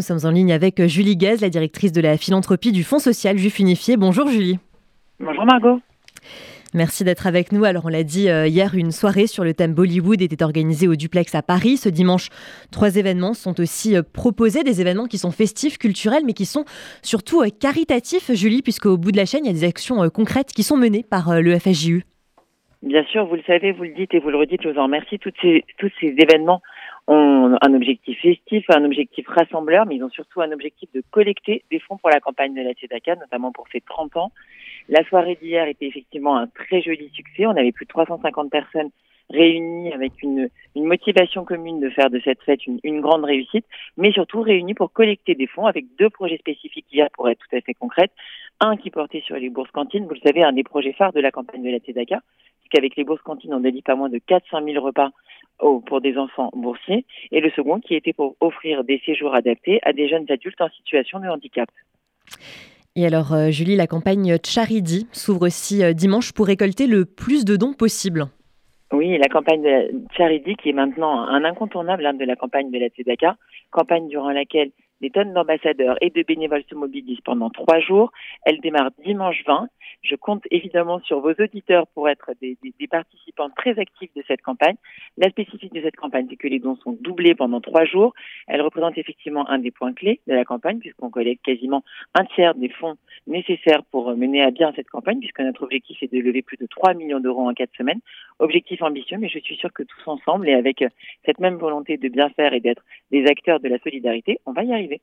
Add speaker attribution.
Speaker 1: Nous sommes en ligne avec Julie Guez, la directrice de la philanthropie du Fonds social Juif Unifié. Bonjour Julie.
Speaker 2: Bonjour Margot.
Speaker 1: Merci d'être avec nous. Alors on l'a dit euh, hier, une soirée sur le thème Bollywood était organisée au Duplex à Paris. Ce dimanche, trois événements sont aussi euh, proposés, des événements qui sont festifs, culturels, mais qui sont surtout euh, caritatifs, Julie, puisqu'au bout de la chaîne, il y a des actions concrètes qui sont menées par le FSJU.
Speaker 2: Bien sûr, vous le savez, vous le dites et vous le redites, je vous en remercie. Toutes ces, tous ces événements ont un objectif festif, un objectif rassembleur, mais ils ont surtout un objectif de collecter des fonds pour la campagne de la TEDACA, notamment pour ses 30 ans. La soirée d'hier était effectivement un très joli succès. On avait plus de 350 personnes réunies avec une, une motivation commune de faire de cette fête une, une, grande réussite, mais surtout réunies pour collecter des fonds avec deux projets spécifiques hier pour être tout à fait concrète. Un qui portait sur les bourses cantines, vous le savez, un des projets phares de la campagne de la TEDACA, puisqu'avec les bourses cantines, on délie pas moins de 400 000 repas pour des enfants boursiers, et le second qui était pour offrir des séjours adaptés à des jeunes adultes en situation de handicap.
Speaker 1: Et alors, euh, Julie, la campagne Charity s'ouvre aussi euh, dimanche pour récolter le plus de dons possible.
Speaker 2: Oui, la campagne de Charity qui est maintenant un incontournable hein, de la campagne de la TEDACA, campagne durant laquelle des tonnes d'ambassadeurs et de bénévoles se mobilisent pendant trois jours. Elle démarre dimanche 20 je compte évidemment sur vos auditeurs pour être des, des, des, participants très actifs de cette campagne. La spécificité de cette campagne, c'est que les dons sont doublés pendant trois jours. Elle représente effectivement un des points clés de la campagne, puisqu'on collecte quasiment un tiers des fonds nécessaires pour mener à bien cette campagne, puisque notre objectif est de lever plus de 3 millions d'euros en quatre semaines. Objectif ambitieux, mais je suis sûre que tous ensemble et avec cette même volonté de bien faire et d'être des acteurs de la solidarité, on va y arriver.